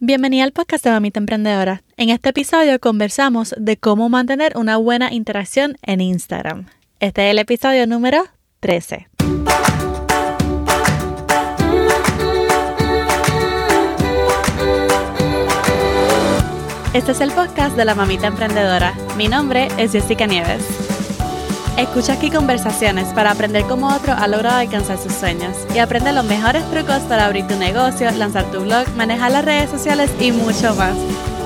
Bienvenida al podcast de Mamita Emprendedora. En este episodio conversamos de cómo mantener una buena interacción en Instagram. Este es el episodio número 13. Este es el podcast de la Mamita Emprendedora. Mi nombre es Jessica Nieves. Escucha aquí conversaciones para aprender cómo otro ha logrado alcanzar sus sueños y aprende los mejores trucos para abrir tu negocio, lanzar tu blog, manejar las redes sociales y mucho más.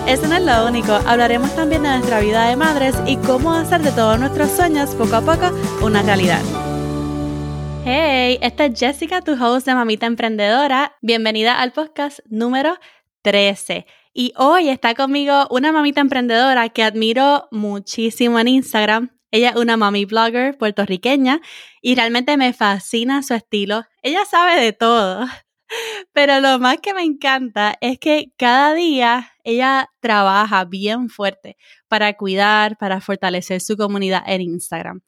Eso no es lo único, hablaremos también de nuestra vida de madres y cómo hacer de todos nuestros sueños poco a poco una realidad. Hey, esta es Jessica, tu host de Mamita Emprendedora. Bienvenida al podcast número 13. Y hoy está conmigo una mamita emprendedora que admiro muchísimo en Instagram. Ella es una mami blogger puertorriqueña y realmente me fascina su estilo. Ella sabe de todo. Pero lo más que me encanta es que cada día ella trabaja bien fuerte para cuidar, para fortalecer su comunidad en Instagram.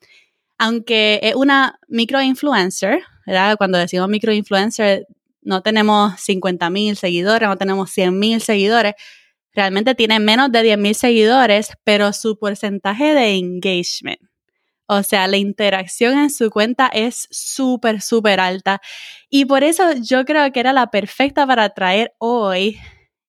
Aunque es una microinfluencer, ¿verdad? Cuando decimos microinfluencer, no tenemos 50 mil seguidores, no tenemos 100 mil seguidores, realmente tiene menos de 10.000 seguidores, pero su porcentaje de engagement, o sea, la interacción en su cuenta es súper, súper alta. Y por eso yo creo que era la perfecta para traer hoy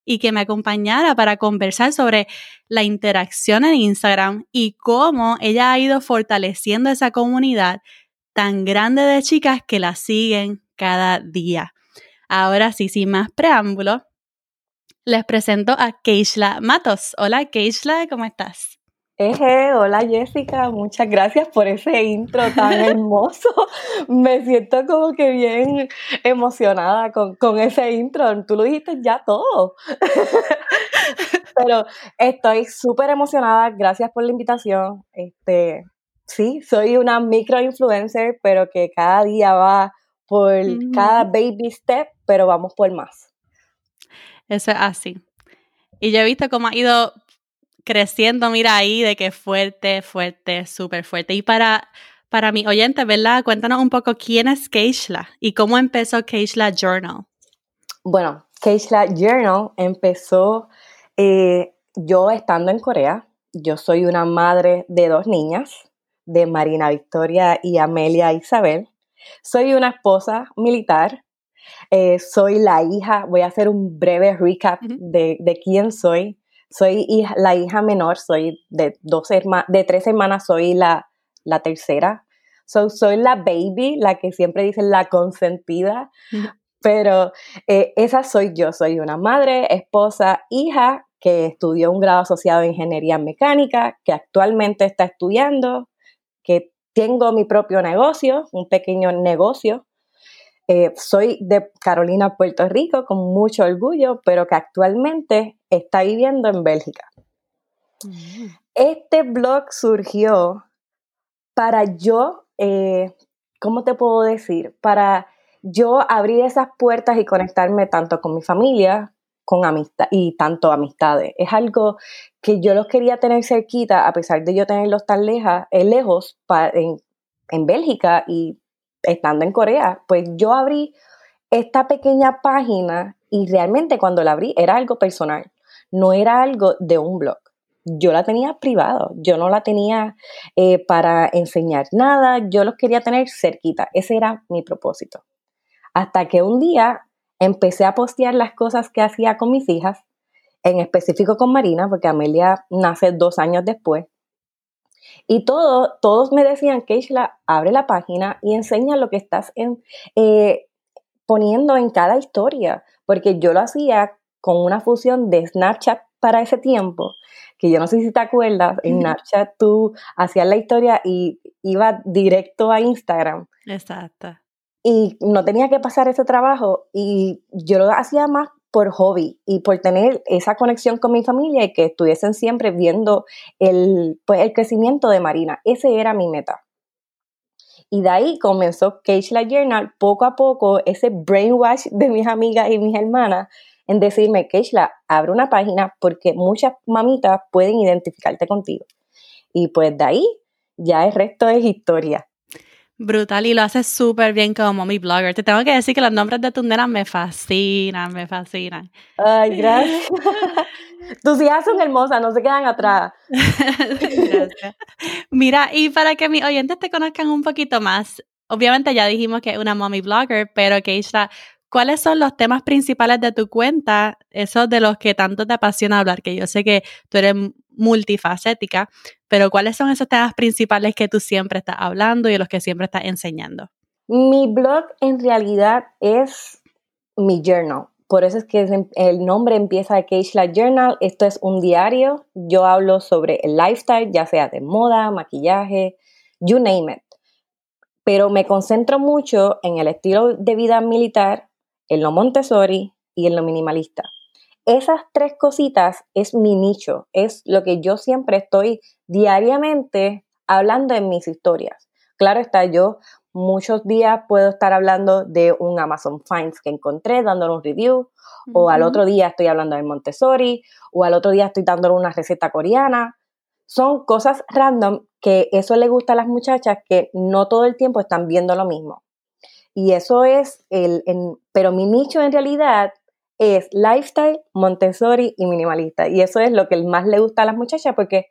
y que me acompañara para conversar sobre la interacción en Instagram y cómo ella ha ido fortaleciendo esa comunidad tan grande de chicas que la siguen cada día. Ahora sí, sin más preámbulo, les presento a Keishla Matos. Hola Keishla, ¿cómo estás? Eje, hola Jessica, muchas gracias por ese intro tan hermoso. Me siento como que bien emocionada con, con ese intro. Tú lo dijiste ya todo. Pero estoy súper emocionada. Gracias por la invitación. Este, sí, soy una micro influencer, pero que cada día va por cada baby step, pero vamos por más. Eso es así. Y yo he visto cómo ha ido creciendo, mira ahí, de que fuerte, fuerte, súper fuerte. Y para, para mi oyente, ¿verdad? Cuéntanos un poco quién es Keishla y cómo empezó Keishla Journal. Bueno, Keishla Journal empezó eh, yo estando en Corea. Yo soy una madre de dos niñas, de Marina Victoria y Amelia Isabel. Soy una esposa militar eh, soy la hija, voy a hacer un breve recap de, de, quién soy. Soy la hija menor, soy de, dos de tres hermanas, soy la, la tercera. soy la baby, la que siempre dicen la consentida, pero eh, esa soy yo, soy una madre, esposa, hija que estudió un grado asociado en ingeniería mecánica, que actualmente está estudiando, que tengo mi propio negocio, un pequeño negocio eh, soy de Carolina, Puerto Rico, con mucho orgullo, pero que actualmente está viviendo en Bélgica. Mm. Este blog surgió para yo, eh, ¿cómo te puedo decir? Para yo abrir esas puertas y conectarme tanto con mi familia con amistad y tanto amistades. Es algo que yo los quería tener cerquita, a pesar de yo tenerlos tan leja, eh, lejos en, en Bélgica y estando en Corea, pues yo abrí esta pequeña página y realmente cuando la abrí era algo personal, no era algo de un blog. Yo la tenía privado, yo no la tenía eh, para enseñar nada, yo los quería tener cerquita, ese era mi propósito. Hasta que un día empecé a postear las cosas que hacía con mis hijas, en específico con Marina, porque Amelia nace dos años después, y todo, todos me decían, Keishla, abre la página y enseña lo que estás en, eh, poniendo en cada historia, porque yo lo hacía con una fusión de Snapchat para ese tiempo, que yo no sé si te acuerdas, en Snapchat tú hacías la historia y iba directo a Instagram. Exacto. Y no tenía que pasar ese trabajo y yo lo hacía más por hobby y por tener esa conexión con mi familia y que estuviesen siempre viendo el, pues, el crecimiento de Marina. Ese era mi meta. Y de ahí comenzó Keishla Journal, poco a poco, ese brainwash de mis amigas y mis hermanas en decirme, Keishla, abre una página porque muchas mamitas pueden identificarte contigo. Y pues de ahí ya el resto es historia. Brutal, y lo haces súper bien como mommy blogger. Te tengo que decir que los nombres de tus nenas me fascinan, me fascinan. Ay, gracias. tus hijas son hermosas, no se quedan atrás. gracias. Mira, y para que mis oyentes te conozcan un poquito más, obviamente ya dijimos que es una mommy blogger, pero Keisha, ¿cuáles son los temas principales de tu cuenta, esos de los que tanto te apasiona hablar? Que yo sé que tú eres multifacética, pero ¿cuáles son esos temas principales que tú siempre estás hablando y los que siempre estás enseñando? Mi blog en realidad es mi journal. Por eso es que el nombre empieza de Keishla Journal. Esto es un diario. Yo hablo sobre el lifestyle, ya sea de moda, maquillaje, you name it. Pero me concentro mucho en el estilo de vida militar, en lo Montessori y en lo minimalista esas tres cositas es mi nicho, es lo que yo siempre estoy diariamente hablando en mis historias. Claro está, yo muchos días puedo estar hablando de un Amazon Finds que encontré, dándole un review, o al otro día estoy hablando de Montessori, o al otro día estoy dándole una receta coreana. Son cosas random que eso le gusta a las muchachas que no todo el tiempo están viendo lo mismo. Y eso es el, pero mi nicho en realidad es lifestyle, Montessori y minimalista. Y eso es lo que más le gusta a las muchachas porque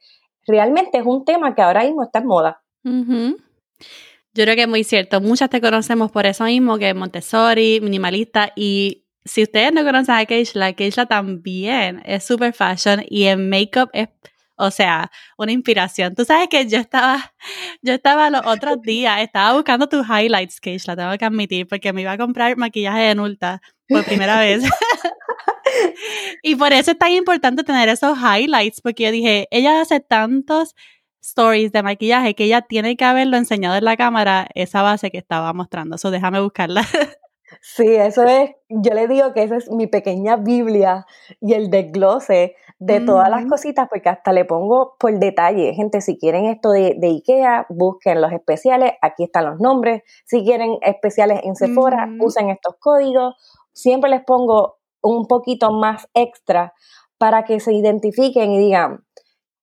realmente es un tema que ahora mismo está en moda. Yo creo que es muy cierto. Muchas te conocemos por eso mismo, que Montessori, minimalista. Y si ustedes no conocen a Keishla, Keishla también es super fashion y en makeup es o sea, una inspiración. Tú sabes que yo estaba, yo estaba los otros días, estaba buscando tus highlights, Keishla, tengo que admitir, porque me iba a comprar maquillaje de Nulta por primera vez. y por eso es tan importante tener esos highlights, porque yo dije, ella hace tantos stories de maquillaje que ella tiene que haberlo enseñado en la cámara, esa base que estaba mostrando. Eso déjame buscarla. Sí, eso es, yo le digo que esa es mi pequeña Biblia y el desglose de todas las cositas, porque hasta le pongo por detalle. Gente, si quieren esto de, IKEA, busquen los especiales, aquí están los nombres. Si quieren especiales en Sephora, usen estos códigos siempre les pongo un poquito más extra para que se identifiquen y digan,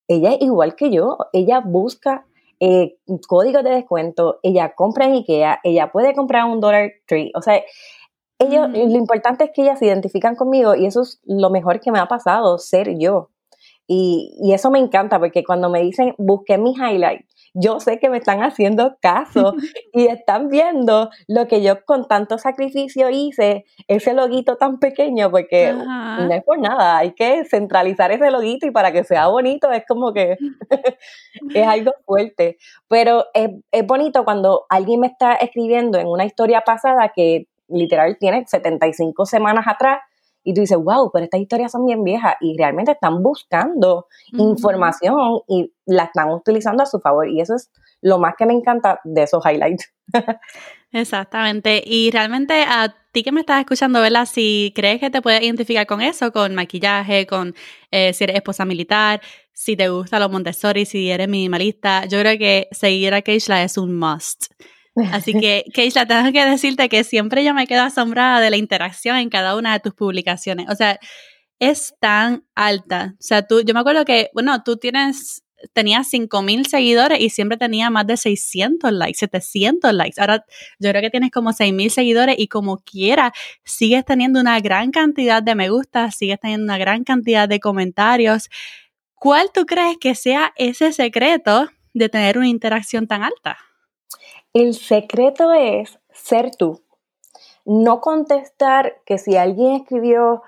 ella es igual que yo, ella busca eh, códigos de descuento, ella compra en Ikea, ella puede comprar un Dollar Tree, o sea, ellos, lo importante es que ellas se identifican conmigo y eso es lo mejor que me ha pasado, ser yo. Y, y eso me encanta porque cuando me dicen, busqué mi highlight, yo sé que me están haciendo caso y están viendo lo que yo con tanto sacrificio hice, ese loguito tan pequeño, porque no es por nada, hay que centralizar ese loguito y para que sea bonito es como que es algo fuerte. Pero es, es bonito cuando alguien me está escribiendo en una historia pasada que literal tiene 75 semanas atrás y tú dices, wow, pero estas historias son bien viejas y realmente están buscando información y la están utilizando a su favor. Y eso es lo más que me encanta de esos highlights. Exactamente. Y realmente a ti que me estás escuchando, ¿verdad? Si crees que te puedes identificar con eso, con maquillaje, con eh, si eres esposa militar, si te gusta los Montessori, si eres minimalista, yo creo que seguir a Keishla es un must. Así que, Keisha, tengo que decirte que siempre yo me quedo asombrada de la interacción en cada una de tus publicaciones. O sea, es tan alta. O sea, tú, yo me acuerdo que, bueno, tú tienes, tenías 5000 seguidores y siempre tenía más de 600 likes, 700 likes. Ahora yo creo que tienes como 6000 seguidores y como quiera, sigues teniendo una gran cantidad de me gusta, sigues teniendo una gran cantidad de comentarios. ¿Cuál tú crees que sea ese secreto de tener una interacción tan alta? El secreto es ser tú. No contestar que si alguien escribió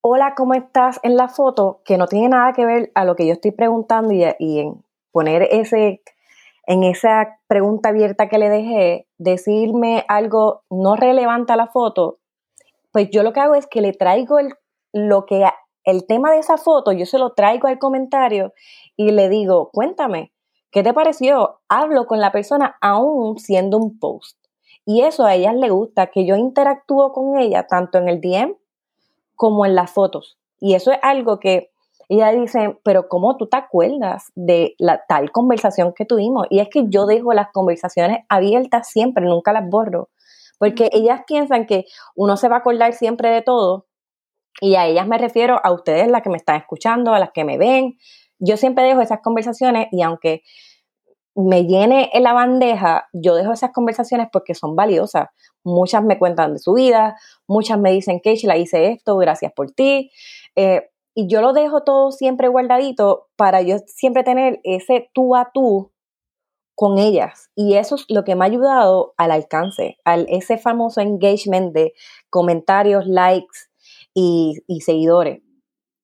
hola, ¿cómo estás? en la foto, que no tiene nada que ver a lo que yo estoy preguntando y, en poner ese, en esa pregunta abierta que le dejé, decirme algo no relevante a la foto, pues yo lo que hago es que le traigo el, lo que, el tema de esa foto, yo se lo traigo al comentario y le digo, cuéntame, ¿Qué te pareció? Hablo con la persona aún siendo un post. Y eso a ellas le gusta, que yo interactúo con ella tanto en el DM como en las fotos. Y eso es algo que ella dice, pero ¿cómo tú te acuerdas de la tal conversación que tuvimos? Y es que yo dejo las conversaciones abiertas siempre, nunca las borro. Porque ellas piensan que uno se va a acordar siempre de todo. Y a ellas me refiero a ustedes, las que me están escuchando, a las que me ven, yo siempre dejo esas conversaciones y aunque me llene en la bandeja, yo dejo esas conversaciones porque son valiosas. Muchas me cuentan de su vida, muchas me dicen, que la hice esto, gracias por ti. Eh, y yo lo dejo todo siempre guardadito para yo siempre tener ese tú a tú con ellas. Y eso es lo que me ha ayudado al alcance, al ese famoso engagement de comentarios, likes y, y seguidores.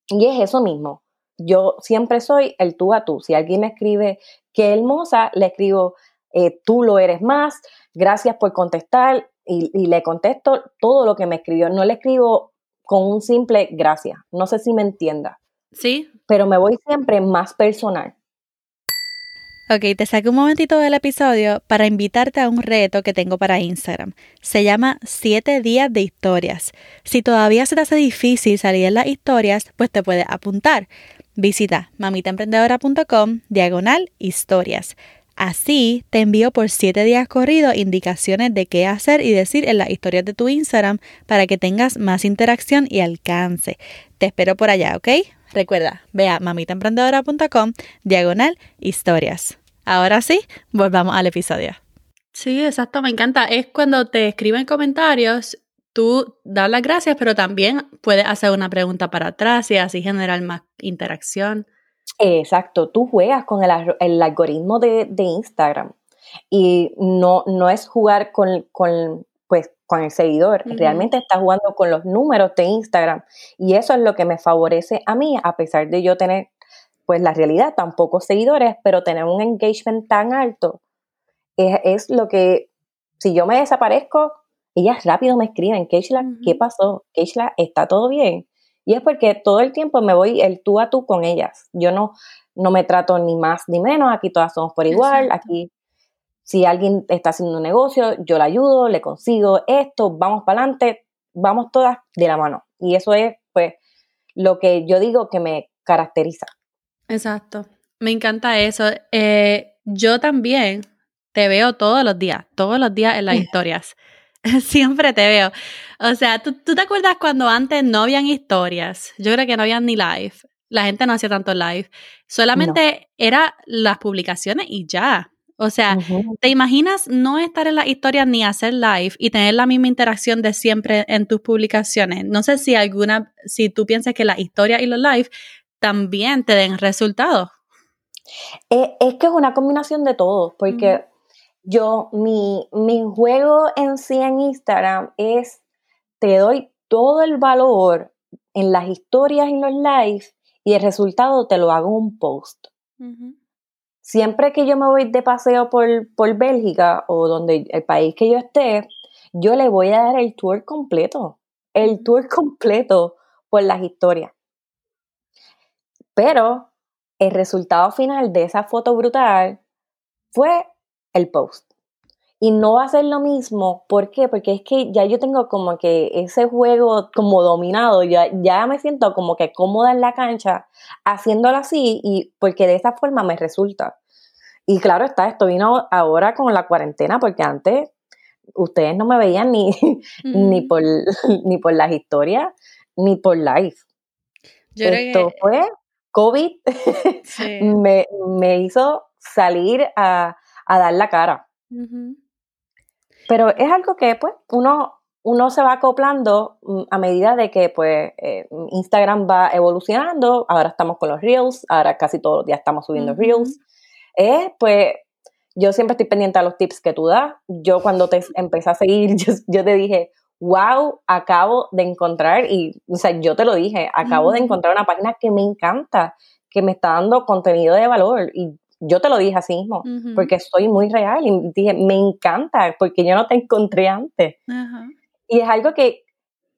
Y es eso mismo. Yo siempre soy el tú a tú. Si alguien me escribe qué hermosa, le escribo eh, tú lo eres más, gracias por contestar y, y, le contesto todo lo que me escribió. No le escribo con un simple gracias. No sé si me entienda. Sí. Pero me voy siempre más personal. Ok, te saqué un momentito del episodio para invitarte a un reto que tengo para Instagram. Se llama 7 días de historias. Si todavía se te hace difícil salir en las historias, pues te puedes apuntar. Visita mamitaemprendedora.com diagonal historias. Así te envío por 7 días corridos indicaciones de qué hacer y decir en las historias de tu Instagram para que tengas más interacción y alcance. Te espero por allá, ¿ok? Recuerda, ve a mamitaemprendedora.com diagonal historias. Ahora sí, volvamos al episodio. Sí, exacto, me encanta. Es cuando te escriben comentarios, tú das las gracias, pero también puedes hacer una pregunta para atrás y así generar más interacción. Exacto, tú juegas con el, algoritmo de, Instagram y no, no es jugar con, con, pues, con el seguidor, realmente estás jugando con los números de Instagram y eso es lo que me favorece a mí, a pesar de yo tener, pues la realidad, tan pocos seguidores, pero tener un engagement tan alto, es, lo que, si yo me desaparezco, ellas rápido me escriben, Keishla, ¿qué pasó? Keishla, ¿está todo bien? Y es porque todo el tiempo me voy el tú a tú con ellas. Yo no, no me trato ni más ni menos, aquí todas somos por igual, aquí si alguien está haciendo un negocio, yo le ayudo, le consigo esto, vamos para adelante, vamos todas de la mano. Y eso es, pues, lo que yo digo que me caracteriza. Exacto. Me encanta eso. Eh, yo también te veo todos los días, todos los días en las historias. Siempre te veo. O sea, ¿tú, ¿tú, te acuerdas cuando antes no habían historias? Yo creo que no habían ni live. La gente no hacía tanto live. Solamente era las publicaciones y ya. O sea, ¿te imaginas no estar en la historia ni hacer live y tener la misma interacción de siempre en tus publicaciones? No sé si alguna, si tú piensas que la historia y los live también te den resultados. Eh, es, que es una combinación de todo, porque yo, mi, mi juego en sí en Instagram es, te doy todo el valor en las historias y los live y el resultado te lo hago un post. Siempre que yo me voy de paseo por, por Bélgica o donde el país que yo esté, yo le voy a dar el tour completo, el tour completo por las historias. Pero el resultado final de esa foto brutal fue el post. Y no va a ser lo mismo, ¿por qué? Porque es que ya yo tengo como que ese juego como dominado, ya, ya me siento como que cómoda en la cancha haciéndolo así y porque de esa forma me resulta. Y claro está, esto vino ahora con la cuarentena porque antes ustedes no me veían ni, ni, por, ni por las historias ni por live. esto fue COVID, me, me, hizo salir a, a dar la cara. Pero es algo que pues uno, uno se va acoplando mm, a medida de que pues eh, Instagram va evolucionando, ahora estamos con los Reels, ahora casi todos los días estamos subiendo Reels. Es pues yo siempre estoy pendiente a los tips que tú das. Yo cuando te empecé a seguir, yo, te dije, wow, acabo de encontrar, y o sea, yo te lo dije, acabo de encontrar una página que me encanta, que me está dando contenido de valor. Y yo te lo dije así mismo, porque soy muy real y dije, me encanta, porque yo no te encontré antes. Y es algo que,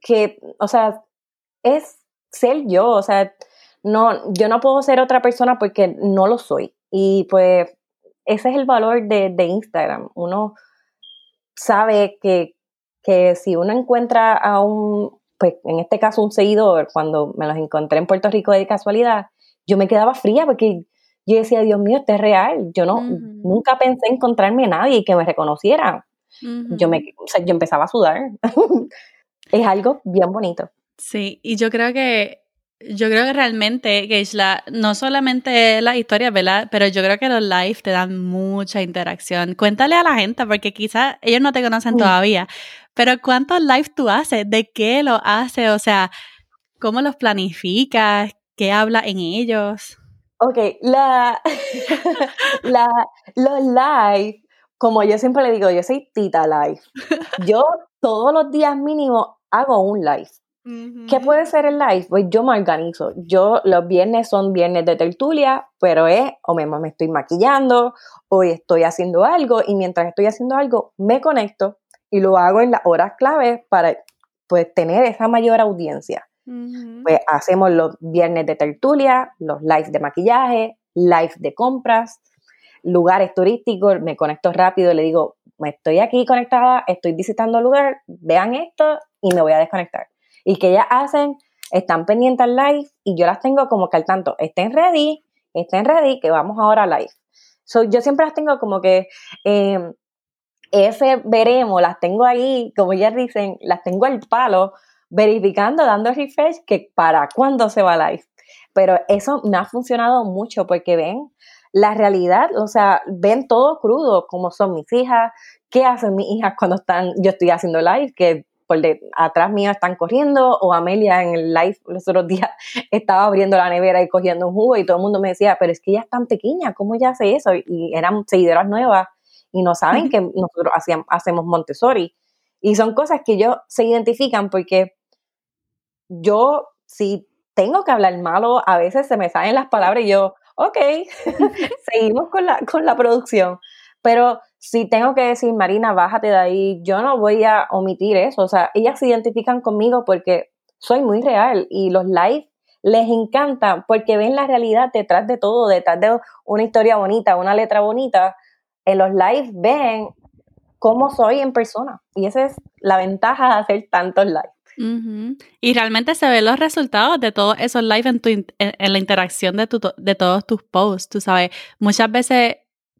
que, o sea, es ser yo, o sea, no, yo no puedo ser otra persona porque no lo soy. Y pues ese es el valor de, de Instagram. Uno sabe que, que si uno encuentra a un, pues en este caso un seguidor, cuando me los encontré en Puerto Rico de casualidad, yo me quedaba fría porque yo decía, Dios mío, esto es real. Yo no, nunca pensé encontrarme a nadie que me reconociera. Yo me, o sea, yo empezaba a sudar. es algo bien bonito. Sí, y yo creo que Yo creo que realmente, Geishla, no solamente las historias, ¿verdad? Pero yo creo que los live te dan mucha interacción. Cuéntale a la gente, porque quizás ellos no te conocen todavía, pero ¿cuántos live tú haces? ¿De qué lo haces? O sea, ¿cómo los planificas? ¿Qué habla en ellos? Ok, la, la, los live, como yo siempre le digo, yo soy tita live. Yo todos los días mínimo hago un live. ¿Qué puede ser el live? Pues yo me organizo. Yo los viernes son viernes de tertulia, pero es o me, me estoy maquillando o estoy haciendo algo y mientras estoy haciendo algo me conecto y lo hago en las horas claves para pues tener esa mayor audiencia. Pues hacemos los viernes de tertulia, los lives de maquillaje, live de compras, lugares turísticos, me conecto rápido, le digo, estoy aquí conectada, estoy visitando el lugar, vean esto y me voy a desconectar. Y que ellas hacen, están pendientes al live y yo las tengo como que al tanto, estén ready, estén ready, que vamos ahora a live. So, yo siempre las tengo como que em, ese veremos, las tengo ahí, como ellas dicen, las tengo al palo verificando, dando refresh que para cuándo se va live. Pero eso me ha funcionado mucho porque ven la realidad, o sea, ven todo crudo, como son mis hijas, qué hacen mis hijas cuando están, yo estoy haciendo live, que por de, atrás mío están corriendo, o Amelia en el live los otros días estaba abriendo la nevera y cogiendo un jugo y todo el mundo me decía, pero es que ella es tan pequeña, ¿cómo ella hace eso? Y eran seguidoras nuevas y no saben que nosotros hacemos Montessori. Y son cosas que ellos se identifican porque yo, si tengo que hablar malo, a veces se me salen las palabras y yo, ok, seguimos con la, con la producción. Pero si tengo que decir, Marina, bájate de ahí, yo no voy a omitir eso. O sea, ellas se identifican conmigo porque soy muy real y los live les encantan porque ven la realidad detrás de todo, detrás de una historia bonita, una letra bonita. En los live ven cómo soy en persona. Y esa es la ventaja de hacer tantos live. Y realmente se ven los resultados de todos esos live en, tu, en, la interacción de, tu, de todos tus posts. Tú sabes, muchas veces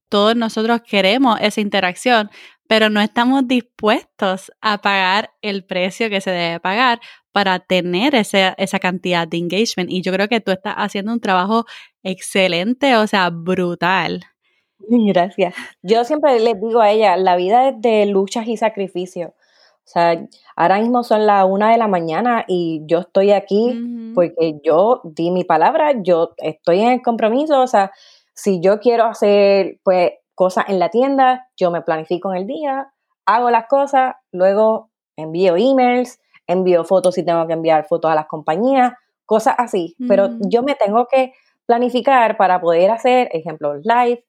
todos nosotros queremos esa interacción, pero no estamos dispuestos a pagar el precio que se debe pagar para tener esa, esa cantidad de engagement. Y yo creo que tú estás haciendo un trabajo excelente, o sea, brutal. Gracias. Yo siempre les digo a ella, la vida es de luchas y sacrificios. O sea, ahora mismo son las una de la mañana y yo estoy aquí porque yo di mi palabra, yo estoy en el compromiso, o sea, si yo quiero hacer pues cosas en la tienda, yo me planifico en el día, hago las cosas, luego envío emails, envío fotos si tengo que enviar fotos a las compañías, cosas así, pero yo me tengo que planificar para poder hacer, ejemplo, live,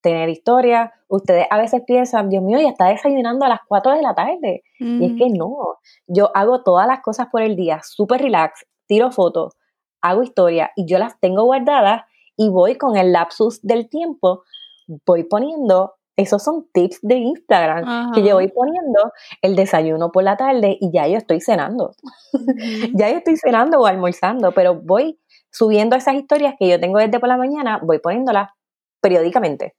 tener historia. Ustedes a veces piensan, Dios mío, ya está desayunando a las 4 de la tarde. Y es que no, yo hago todas las cosas por el día, súper relax, tiro fotos, hago historia y yo las tengo guardadas y voy con el lapsus del tiempo, voy poniendo, esos son tips de Instagram, que yo voy poniendo el desayuno por la tarde y ya yo estoy cenando. ya yo estoy cenando o almorzando, pero voy subiendo esas historias que yo tengo desde por la mañana, voy poniéndolas periódicamente.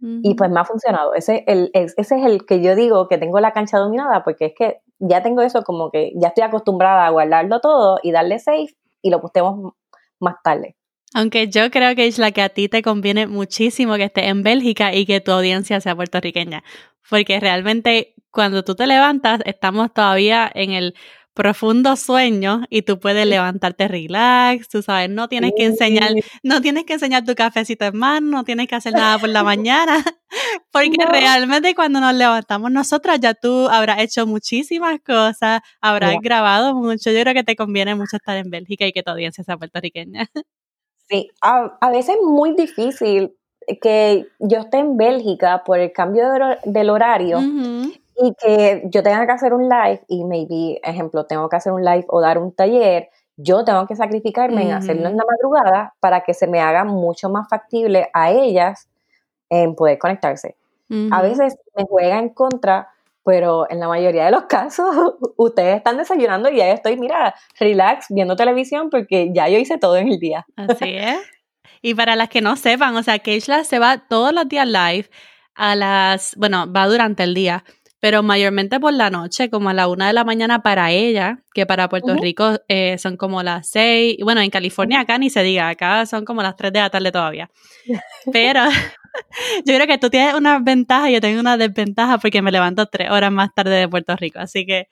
Y pues me ha funcionado. Ese, el, ese es el que yo digo que tengo la cancha dominada, porque es que ya tengo eso como que ya estoy acostumbrada a guardarlo todo y darle save y lo postemos más tarde. Aunque yo creo que es la que a ti te conviene muchísimo que estés en Bélgica y que tu audiencia sea puertorriqueña. Porque realmente cuando tú te levantas, estamos todavía en el profundo sueño y tú puedes levantarte relax, tú sabes, no tienes que enseñar, no tienes que enseñar tu cafecito en mano, no tienes que hacer nada por la mañana, porque realmente cuando nos levantamos nosotras ya tú habrás hecho muchísimas cosas, habrás grabado mucho, yo creo que te conviene mucho estar en Bélgica y que tu audiencia sea puertorriqueña. Sí, a, veces es muy difícil que yo esté en Bélgica por el cambio del horario y que yo tenga que hacer un live y maybe, ejemplo, tengo que hacer un live o dar un taller, yo tengo que sacrificarme en hacerlo en la madrugada para que se me haga mucho más factible a ellas en poder conectarse. A veces me juega en contra, pero en la mayoría de los casos ustedes están desayunando y ya estoy, mira, relax, viendo televisión porque ya yo hice todo en el día. Así es. Y para las que no sepan, o sea, Keishla se va todos los días live a las, bueno, va durante el día pero mayormente por la noche, como a la una de la mañana para ella, que para Puerto Rico eh, son como las seis, bueno, en California acá ni se diga, acá son como las tres de la tarde todavía. Pero yo creo que tú tienes una ventaja y yo tengo una desventaja porque me levanto tres horas más tarde de Puerto Rico, así que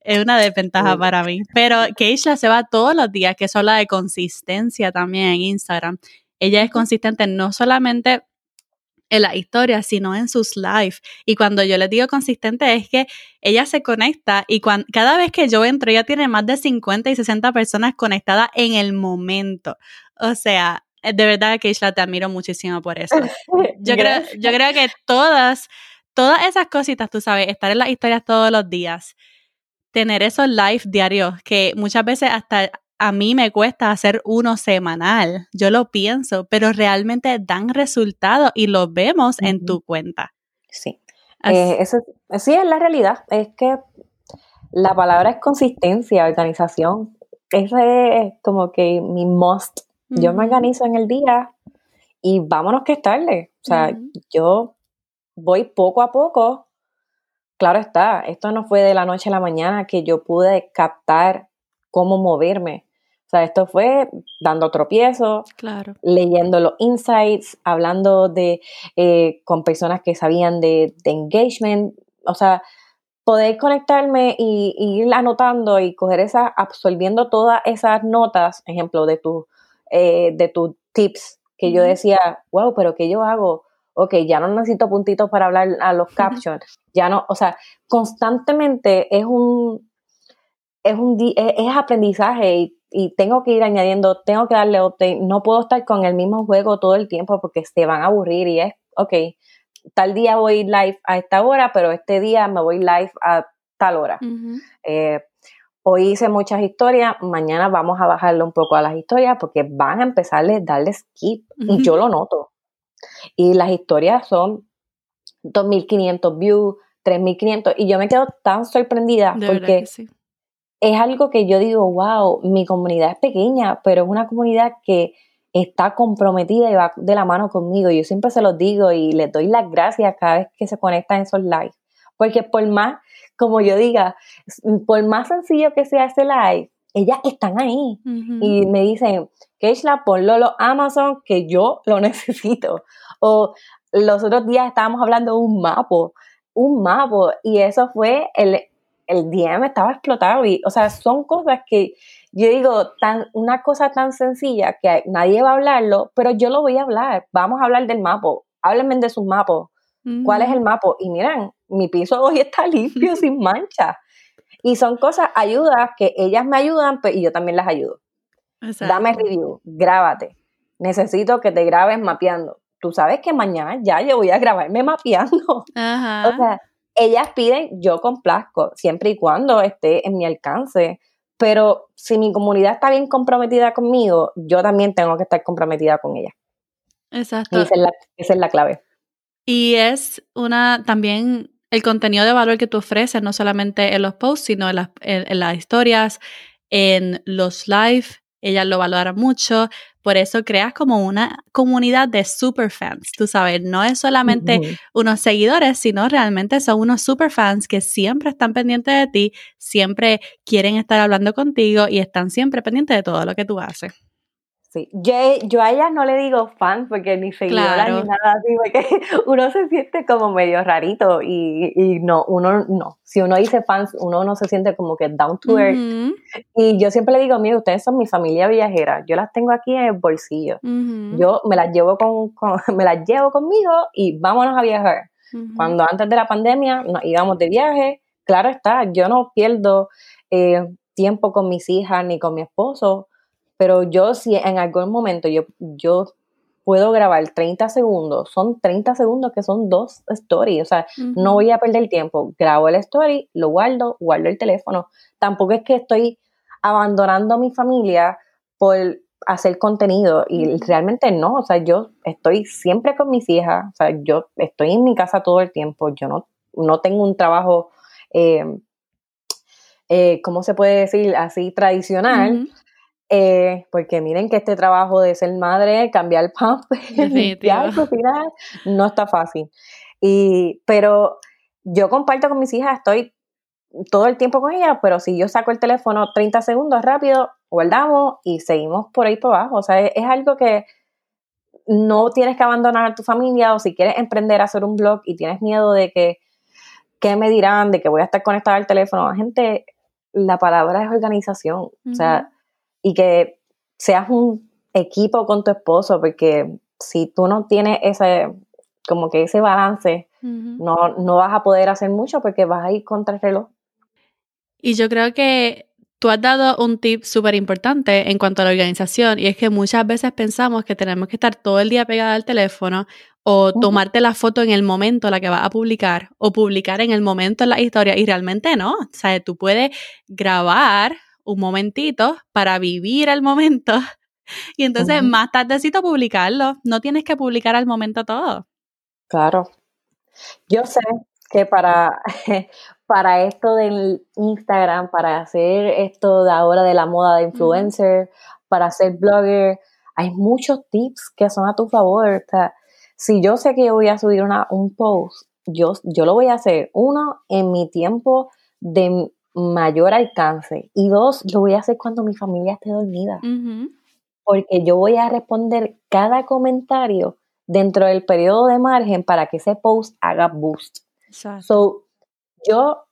es una desventaja para mí. Pero Keisha se va todos los días, que eso habla de consistencia también en Instagram. Ella es consistente no solamente en la historia, sino en sus live. Y cuando yo le digo consistente es que ella se conecta y cuando, cada vez que yo entro, ella tiene más de 50 y 60 personas conectadas en el momento. O sea, de verdad, Keisha, te admiro muchísimo por eso. Yo, creo, yo creo que todas, todas esas cositas, tú sabes, estar en las historias todos los días, tener esos live diarios que muchas veces hasta a mí me cuesta hacer uno semanal, yo lo pienso, pero realmente dan resultados y los vemos en tu cuenta. Sí, eh, eso, sí es la realidad, es que la palabra es consistencia, organización, ese es como que mi must. Yo me organizo en el día y vámonos que es tarde. O sea, yo voy poco a poco. Claro está, esto no fue de la noche a la mañana que yo pude captar cómo moverme. O sea, esto fue dando tropiezos, claro. leyendo los insights, hablando de eh, con personas que sabían de, engagement. O sea, poder conectarme y, ir anotando y coger esas, absorbiendo todas esas notas, ejemplo, de tus eh, de tus tips, que yo decía, wow, pero ¿qué yo hago? Ok, ya no necesito puntitos para hablar a los captions, ya no, o sea, constantemente es un, es un, es aprendizaje y y tengo que ir añadiendo, tengo que darle update, no puedo estar con el mismo juego todo el tiempo porque se van a aburrir y es, ok, tal día voy live a esta hora, pero este día me voy live a tal hora. Eh, hoy hice muchas historias, mañana vamos a bajarle un poco a las historias porque van a empezarle a darle skip y yo lo noto. Y las historias son 2.500 views, 3.500 y yo me quedo tan sorprendida porque es algo que yo digo, wow, mi comunidad es pequeña, pero es una comunidad que está comprometida y va de la mano conmigo. Yo siempre se los digo y les doy las gracias cada vez que se conectan en esos live. Porque por más, como yo diga, por más sencillo que sea ese live, ellas están ahí y me dicen, Keishla, ponlo los Amazon que yo lo necesito. O los otros días estábamos hablando de un mapo, un mapo, y eso fue el, el DM estaba explotado y, o sea, son cosas que yo digo, tan, una cosa tan sencilla que nadie va a hablarlo, pero yo lo voy a hablar. Vamos a hablar del mapo. Háblenme de sus mapos. ¿Cuál es el mapo? Y miren, mi piso hoy está limpio, sin mancha. Y son cosas, ayudas que ellas me ayudan pues, y yo también las ayudo. Dame review, grábate. Necesito que te grabes mapeando. Tú sabes que mañana ya yo voy a grabarme mapeando. Ajá. O sea, ellas piden, yo complazco, siempre y cuando esté en mi alcance. Pero si mi comunidad está bien comprometida conmigo, yo también tengo que estar comprometida con ella. Exacto. esa es la, clave. Y es una también el contenido de valor que tú ofreces, no solamente en los posts, sino en las, en las historias, en los live, ellas lo valoran mucho, por eso creas como una comunidad de superfans, tú sabes, no es solamente unos seguidores, sino realmente son unos superfans que siempre están pendientes de ti, siempre quieren estar hablando contigo y están siempre pendientes de todo lo que tú haces. Sí, yo, yo a ellas no le digo fans porque ni seguidora ni nada así, porque uno se siente como medio rarito y, y, no, uno no. Si uno dice fans, uno no se siente como que down to earth. Y yo siempre le digo, mire, ustedes son mi familia viajera, yo las tengo aquí en el bolsillo. Yo me las llevo con, me las llevo conmigo y vámonos a viajar. Cuando antes de la pandemia nos íbamos de viaje, claro está, yo no pierdo eh, tiempo con mis hijas ni con mi esposo pero yo si en algún momento yo, yo puedo grabar 30 segundos, son 30 segundos que son dos stories, o sea, no voy a perder tiempo, grabo el story, lo guardo, guardo el teléfono. Tampoco es que estoy abandonando a mi familia por hacer contenido y realmente no, o sea, yo estoy siempre con mis hijas, o sea, yo estoy en mi casa todo el tiempo, yo no, no tengo un trabajo, eh, eh, ¿cómo se puede decir? Así tradicional. Eh, porque miren que este trabajo de ser madre, cambiar pan, limpiar, cocinar, no está fácil. Y, pero yo comparto con mis hijas, estoy todo el tiempo con ellas, pero si yo saco el teléfono 30 segundos rápido, guardamos y seguimos por ahí por abajo. O sea, es, algo que no tienes que abandonar a tu familia o si quieres emprender a hacer un blog y tienes miedo de que, ¿qué me dirán? De que voy a estar conectada al teléfono. Gente, la palabra es organización. O sea, y que seas un equipo con tu esposo, porque si tú no tienes ese, como que ese balance, no, no vas a poder hacer mucho porque vas a ir contra el reloj. Y yo creo que tú has dado un tip súper importante en cuanto a la organización y es que muchas veces pensamos que tenemos que estar todo el día pegada al teléfono o tomarte la foto en el momento la que vas a publicar o publicar en el momento en la historia y realmente no. O sea, tú puedes grabar un momentito para vivir el momento y entonces más tardecito publicarlo. No tienes que publicar al momento todo. Claro. Yo sé que para, para esto del Instagram, para hacer esto de ahora de la moda de influencer, para ser blogger, hay muchos tips que son a tu favor. si yo sé que yo voy a subir una, un post, yo, yo lo voy a hacer, uno, en mi tiempo de mayor alcance y dos, lo voy a hacer cuando mi familia esté dormida. Porque yo voy a responder cada comentario dentro del periodo de margen para que ese post haga boost. So, yo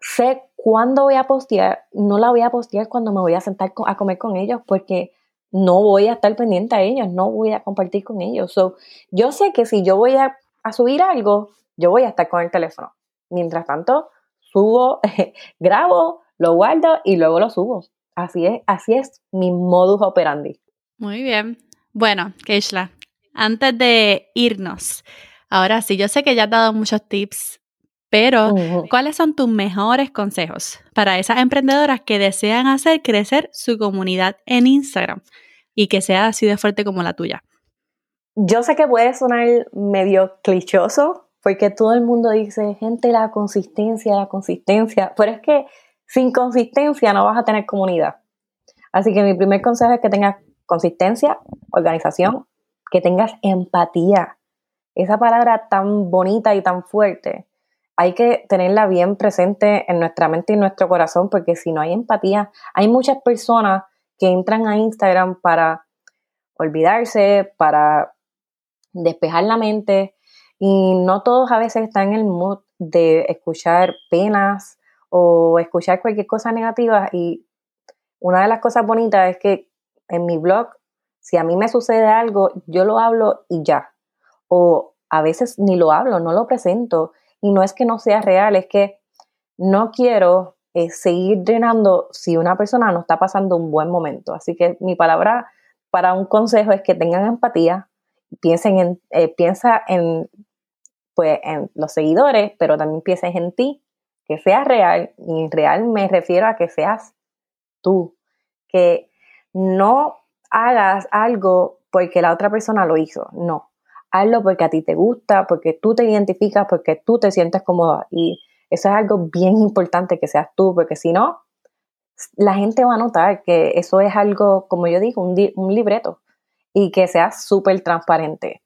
sé cuándo voy a postear, no la voy a postear cuando me voy a sentar a comer con ellos porque no voy a estar pendiente a ellos, no voy a compartir con ellos. So, yo sé que si yo voy a, subir algo, yo voy a estar con el teléfono. Mientras tanto, subo, grabo, lo guardo y luego lo subo. Así es, así es mi modus operandi. Muy bien. Bueno, Keishla, antes de irnos, ahora sí, yo sé que ya has dado muchos tips pero, ¿cuáles son tus mejores consejos para esas emprendedoras que desean hacer crecer su comunidad en Instagram y que sea así de fuerte como la tuya? Yo sé que puede sonar medio clichoso, porque todo el mundo dice, gente, la consistencia, la consistencia, pero es que sin consistencia no vas a tener comunidad. Así que mi primer consejo es que tengas consistencia, organización, que tengas empatía. Esa palabra tan bonita y tan fuerte hay que tenerla bien presente en nuestra mente y en nuestro corazón, porque si no hay empatía, hay muchas personas que entran a Instagram para olvidarse, para despejar la mente, y no todos a veces están en el mood de escuchar penas o escuchar cualquier cosa negativa. Y una de las cosas bonitas es que en mi blog, si a mí me sucede algo, yo lo hablo y ya. O a veces ni lo hablo, no lo presento. Y no es que no sea real, es que no quiero eh, seguir drenando si una persona no está pasando un buen momento. Así que mi palabra para un consejo es que tengan empatía, piensen en, eh, piensa en, pues, en los seguidores, pero también pienses en ti, que seas real, y real me refiero a que seas tú, que no hagas algo porque la otra persona lo hizo, no, hazlo porque a ti te gusta, porque tú te identificas, porque tú te sientes cómoda. Y eso es algo bien importante que seas tú, porque si no, la gente va a notar que eso es algo, como yo digo, un, libreto y que seas súper transparente.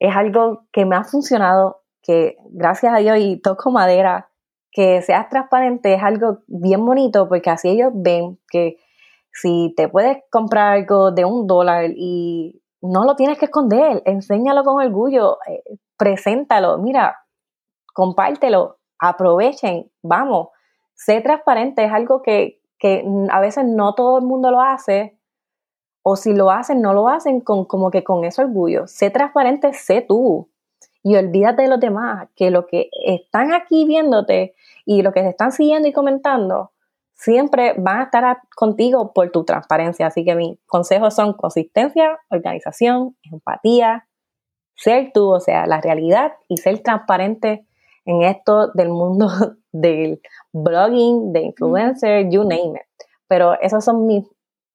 Es algo que me ha funcionado, que gracias a Dios y toco madera, que seas transparente es algo bien bonito porque así ellos ven que si te puedes comprar algo de un dólar y no lo tienes que esconder, enséñalo con orgullo, eh, preséntalo, mira, compártelo, aprovechen, vamos, sé transparente, es algo que, que a veces no todo el mundo lo hace, o si lo hacen, no lo hacen con como que con ese orgullo. Sé transparente, sé tú. Y olvídate de los demás, que lo que están aquí viéndote y lo que te están siguiendo y comentando, siempre van a estar contigo por tu transparencia. Así que mis consejos son consistencia, organización, empatía, ser tú, o sea, la realidad y ser transparente en esto del mundo del blogging, de influencer, you name it. Pero esos son mis,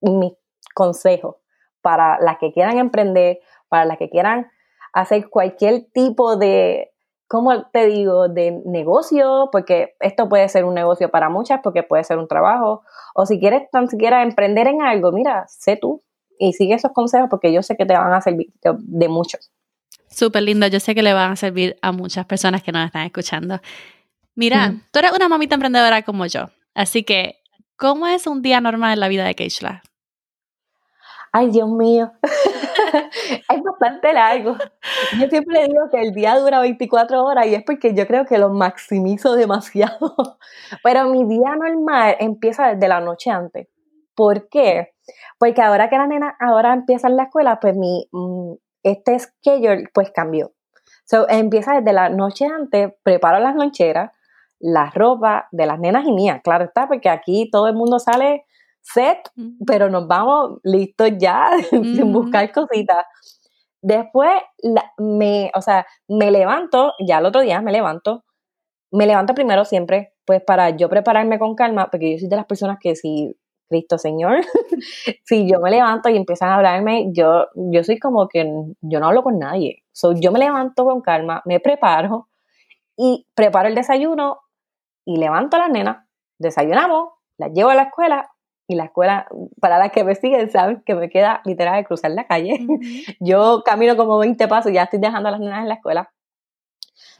mis consejos para las que quieran emprender, para las que quieran hacer cualquier tipo de ¿cómo te digo? De negocio, porque esto puede ser un negocio para muchas, porque puede ser un trabajo, o si quieres tan siquiera emprender en algo, mira, sé tú y sigue esos consejos porque yo sé que te van a servir de, mucho. Súper lindo. Yo sé que le van a servir a muchas personas que nos están escuchando. Mira, tú eres una mamita emprendedora como yo. Así que, ¿cómo es un día normal en la vida de Keishla? Ay, Dios mío. es bastante largo. Yo siempre digo que el día dura 24 horas y es porque yo creo que lo maximizo demasiado. Pero mi día normal empieza desde la noche antes. ¿Por qué? Porque ahora que las nenas ahora empiezan la escuela, pues mi, mm, este schedule pues cambió. So, empieza desde la noche antes, preparo las loncheras, la ropa de las nenas y mías, claro está, porque aquí todo el mundo sale set, pero nos vamos listos ya, sin buscar cositas. Después, me, o sea, me levanto, ya el otro día me levanto, me levanto primero siempre, pues para yo prepararme con calma, porque yo soy de las personas que si Cristo Señor, si yo me levanto y empiezan a hablarme, yo, yo soy como que yo no hablo con nadie. So, yo me levanto con calma, me preparo y preparo el desayuno y levanto a las nenas, desayunamos, las llevo a la escuela y la escuela, para las que me siguen, saben que me queda literal de cruzar la calle. Yo camino como 20 pasos, ya estoy dejando a las nenas en la escuela.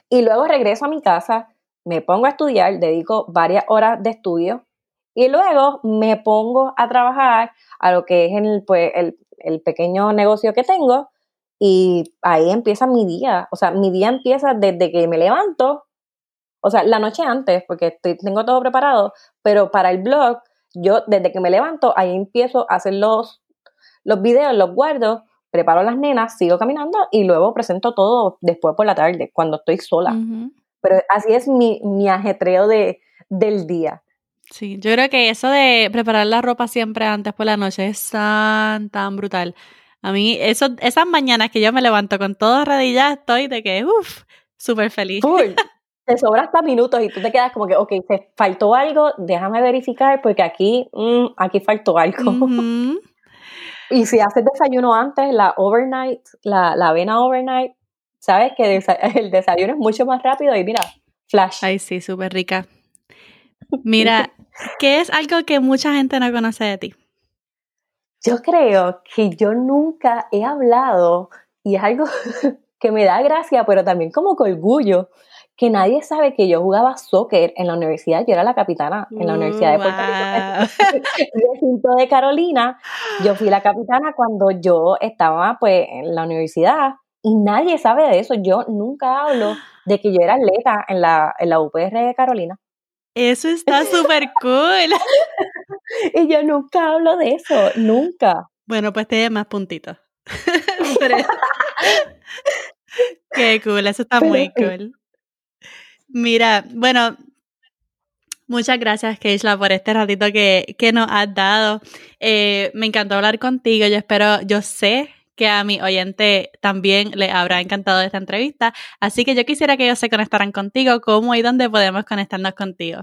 Y luego regreso a mi casa, me pongo a estudiar, dedico varias horas de estudio y luego me pongo a trabajar a lo que es el, pues, el, el pequeño negocio que tengo y ahí empieza mi día. O sea, mi día empieza desde que me levanto, o sea, la noche antes, porque tengo todo preparado, pero para el blog, yo desde que me levanto, ahí empiezo a hacer los, los videos, los guardo, preparo a las nenas, sigo caminando y luego presento todo después por la tarde, cuando estoy sola. Pero así es mi, mi ajetreo de, del día. Sí, yo creo que eso de preparar la ropa siempre antes por la noche es tan, tan brutal. A mí, eso, esas mañanas que yo me levanto con todo ya estoy de que, uff, súper feliz. Te sobra hasta minutos y tú te quedas como que, ok, te faltó algo, déjame verificar porque aquí, mm, aquí faltó algo. y si haces desayuno antes, la overnight, la, la avena overnight, sabes que el desayuno es mucho más rápido y mira, flash. Ay, sí, súper rica. Mira, ¿qué es algo que mucha gente no conoce de ti? Yo creo que yo nunca he hablado, y es algo que me da gracia, pero también como con orgullo, que nadie sabe que yo jugaba soccer en la universidad, yo era la capitana en la Universidad de Puerto Rico, de Carolina, yo fui la capitana cuando yo estaba pues en la universidad y nadie sabe de eso, yo nunca hablo de que yo era atleta en la, en la UPR de Carolina. Eso está súper cool. y yo nunca hablo de eso, nunca. Bueno, pues te más puntitos. Qué cool, eso está muy cool. Mira, bueno, muchas gracias, Keishla, por este ratito que, que nos has dado. Eh, me encantó hablar contigo. Yo espero, yo sé que a mi oyente también le habrá encantado esta entrevista. Así que yo quisiera que ellos se conectaran contigo. ¿Cómo y dónde podemos conectarnos contigo?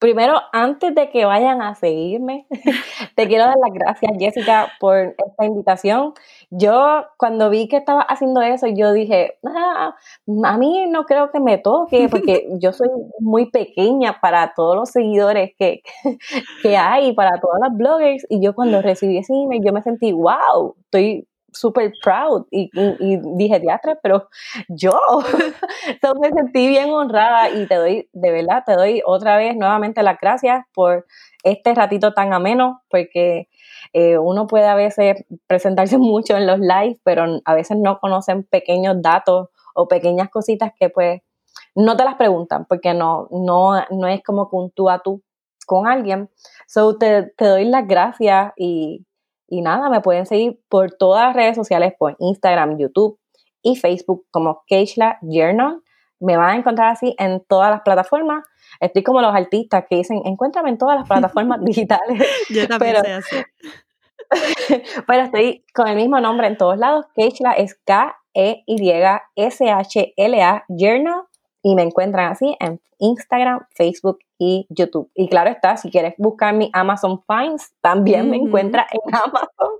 Primero, antes de que vayan a seguirme, te quiero dar las gracias, Jessica, por esta invitación. Yo, cuando vi que estaba haciendo eso, yo dije, ah, a mí no creo que me toque, porque yo soy muy pequeña para todos los seguidores que, que hay, para todas las bloggers. Y yo, cuando recibí ese email, yo me sentí, wow, estoy súper proud y, dije, teatro, pero yo me sentí bien honrada y te doy, de verdad, te doy otra vez nuevamente las gracias por este ratito tan ameno, porque eh, uno puede a veces presentarse mucho en los lives, pero a veces no conocen pequeños datos o pequeñas cositas que pues no te las preguntan, porque no, no, no es como un tú a tú con alguien. So te, te doy las gracias y y nada, me pueden seguir por todas las redes sociales, por Instagram, YouTube y Facebook como Keishla Journal. Me van a encontrar así en todas las plataformas. Estoy como los artistas que dicen, encuéntrame en todas las plataformas digitales. Yo también pero, así. pero estoy con el mismo nombre en todos lados. Keishla es K-E-Y-S-H-L-A Journal y me encuentran así en Instagram, Facebook y YouTube. Y claro está, si quieres buscar mi Amazon Finds, también me encuentras en Amazon,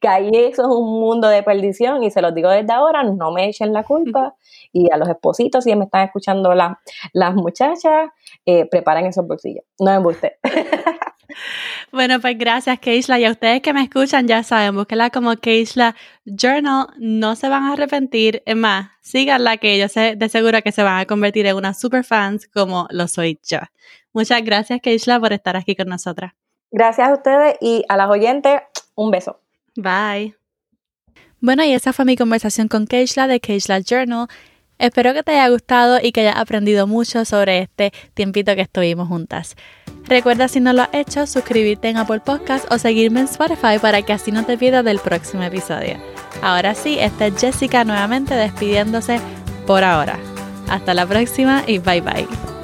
que ahí eso es un mundo de perdición y se los digo desde ahora, no me echen la culpa. Y a los espositos, si me están escuchando las muchachas, eh, preparen esos bolsillos. No me guste. Bueno, pues gracias, Keishla. Y a ustedes que me escuchan, ya saben, búsquenla como Keishla Journal. No se van a arrepentir. Es más, síganla, que yo sé de seguro que se van a convertir en unas super fans como lo soy yo. Muchas gracias, Keishla, por estar aquí con nosotras. Gracias a ustedes y a las oyentes, un beso. Bye. Bueno, y esa fue mi conversación con Keishla de Keishla Journal. Espero que te haya gustado y que hayas aprendido mucho sobre este tiempito que estuvimos juntas. Recuerda si no lo has hecho, suscribirte en Apple Podcast o seguirme en Spotify para que así no te pierdas del próximo episodio. Ahora sí, esta es Jessica nuevamente despidiéndose por ahora. Hasta la próxima y bye bye.